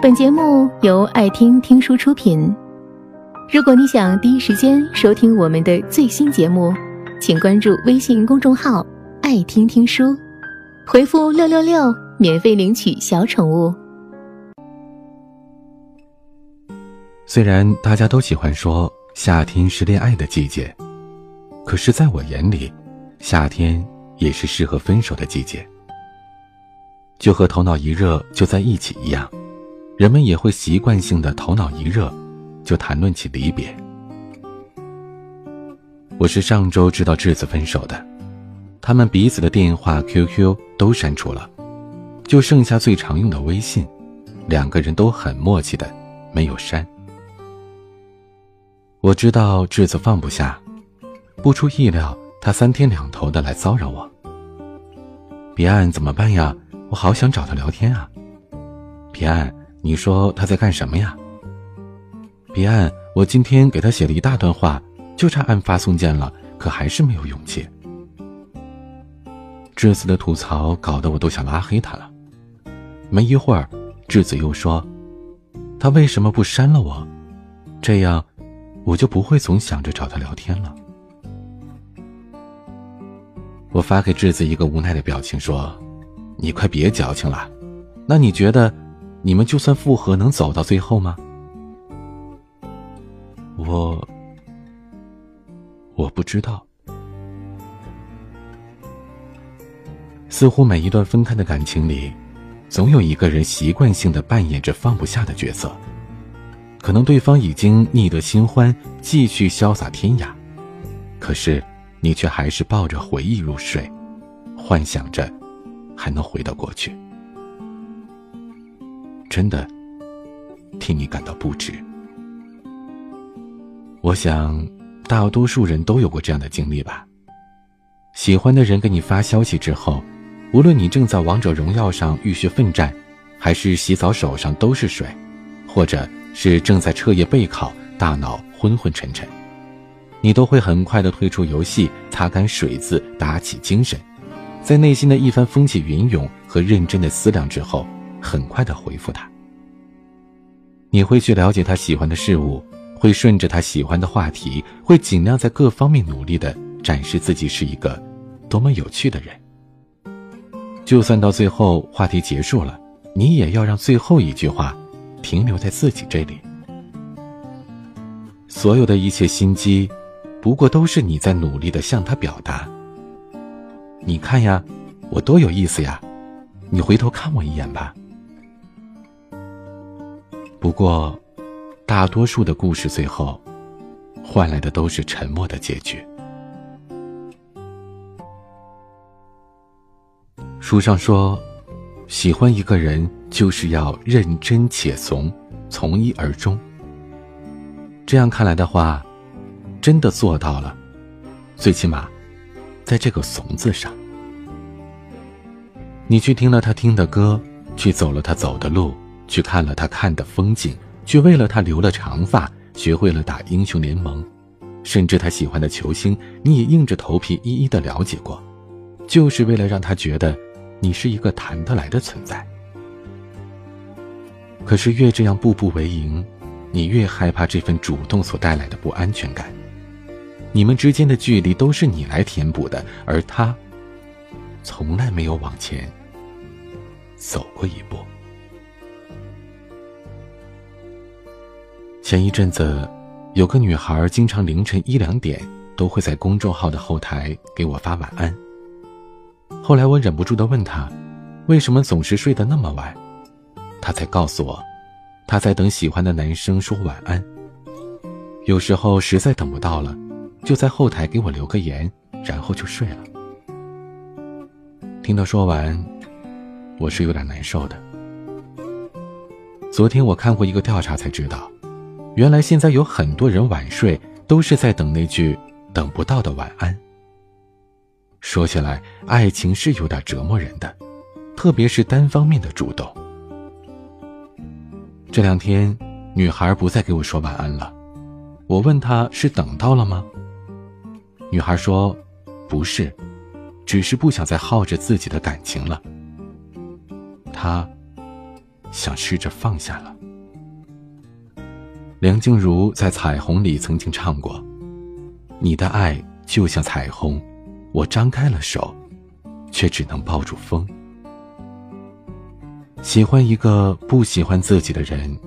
本节目由爱听听书出品。如果你想第一时间收听我们的最新节目，请关注微信公众号“爱听听书”，回复“六六六”免费领取小宠物。虽然大家都喜欢说夏天是恋爱的季节，可是在我眼里，夏天也是适合分手的季节。就和头脑一热就在一起一样，人们也会习惯性的头脑一热，就谈论起离别。我是上周知道智子分手的，他们彼此的电话、QQ 都删除了，就剩下最常用的微信，两个人都很默契的没有删。我知道智子放不下，不出意料，他三天两头的来骚扰我。彼岸怎么办呀？我好想找他聊天啊，彼岸，你说他在干什么呀？彼岸，我今天给他写了一大段话，就差按发送键了，可还是没有勇气。智子的吐槽搞得我都想拉黑他了。没一会儿，智子又说：“他为什么不删了我？这样，我就不会总想着找他聊天了。”我发给智子一个无奈的表情，说。你快别矫情了，那你觉得，你们就算复合能走到最后吗？我，我不知道。似乎每一段分开的感情里，总有一个人习惯性的扮演着放不下的角色。可能对方已经腻得新欢，继续潇洒天涯，可是你却还是抱着回忆入睡，幻想着。还能回到过去，真的替你感到不值。我想，大多数人都有过这样的经历吧。喜欢的人给你发消息之后，无论你正在王者荣耀上浴血奋战，还是洗澡手上都是水，或者是正在彻夜备考，大脑昏昏沉沉，你都会很快的退出游戏，擦干水渍，打起精神。在内心的一番风起云涌和认真的思量之后，很快的回复他。你会去了解他喜欢的事物，会顺着他喜欢的话题，会尽量在各方面努力的展示自己是一个多么有趣的人。就算到最后话题结束了，你也要让最后一句话停留在自己这里。所有的一切心机，不过都是你在努力的向他表达。你看呀，我多有意思呀！你回头看我一眼吧。不过，大多数的故事最后，换来的都是沉默的结局。书上说，喜欢一个人就是要认真且怂，从一而终。这样看来的话，真的做到了，最起码。在这个“怂”字上，你去听了他听的歌，去走了他走的路，去看了他看的风景，去为了他留了长发，学会了打英雄联盟，甚至他喜欢的球星，你也硬着头皮一一的了解过，就是为了让他觉得你是一个谈得来的存在。可是越这样步步为营，你越害怕这份主动所带来的不安全感。你们之间的距离都是你来填补的，而他从来没有往前走过一步。前一阵子，有个女孩经常凌晨一两点都会在公众号的后台给我发晚安。后来我忍不住的问她，为什么总是睡得那么晚？她才告诉我，她在等喜欢的男生说晚安。有时候实在等不到了。就在后台给我留个言，然后就睡了。听她说完，我是有点难受的。昨天我看过一个调查，才知道，原来现在有很多人晚睡都是在等那句等不到的晚安。说起来，爱情是有点折磨人的，特别是单方面的主动。这两天，女孩不再给我说晚安了，我问她是等到了吗？女孩说：“不是，只是不想再耗着自己的感情了。”她想试着放下了。梁静茹在《彩虹》里曾经唱过：“你的爱就像彩虹，我张开了手，却只能抱住风。”喜欢一个不喜欢自己的人，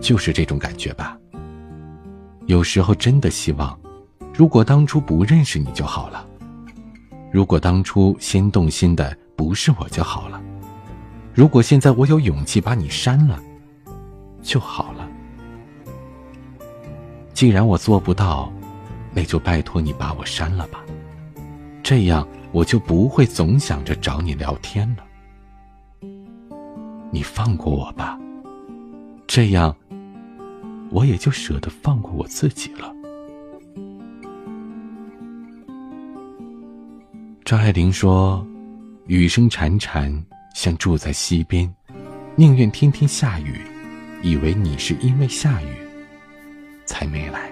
就是这种感觉吧。有时候真的希望，如果当初不认识你就好了；如果当初先动心的不是我就好了；如果现在我有勇气把你删了，就好了。既然我做不到，那就拜托你把我删了吧，这样我就不会总想着找你聊天了。你放过我吧，这样我也就舍得放过我自己了。张爱玲说：“雨声潺潺，像住在溪边，宁愿天天下雨，以为你是因为下雨。”才没来。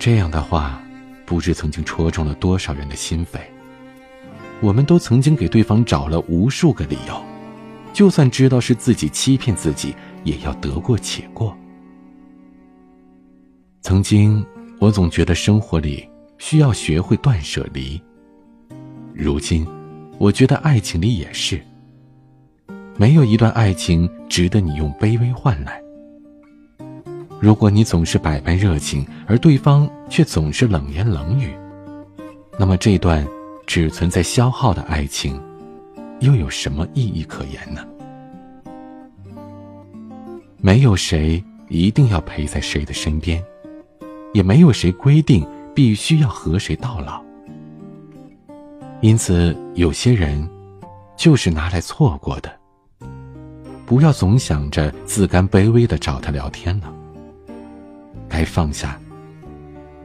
这样的话，不知曾经戳中了多少人的心扉。我们都曾经给对方找了无数个理由，就算知道是自己欺骗自己，也要得过且过。曾经，我总觉得生活里需要学会断舍离。如今，我觉得爱情里也是。没有一段爱情值得你用卑微换来。如果你总是百般热情，而对方却总是冷言冷语，那么这段只存在消耗的爱情，又有什么意义可言呢？没有谁一定要陪在谁的身边，也没有谁规定必须要和谁到老。因此，有些人就是拿来错过的。不要总想着自甘卑微的找他聊天了。该放下，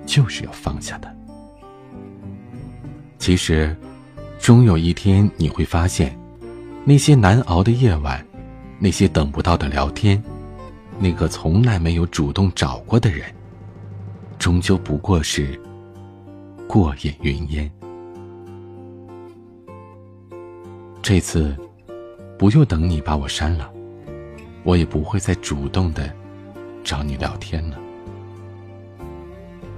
就是要放下的。其实，终有一天你会发现，那些难熬的夜晚，那些等不到的聊天，那个从来没有主动找过的人，终究不过是过眼云烟。这次，不用等你把我删了，我也不会再主动的找你聊天了。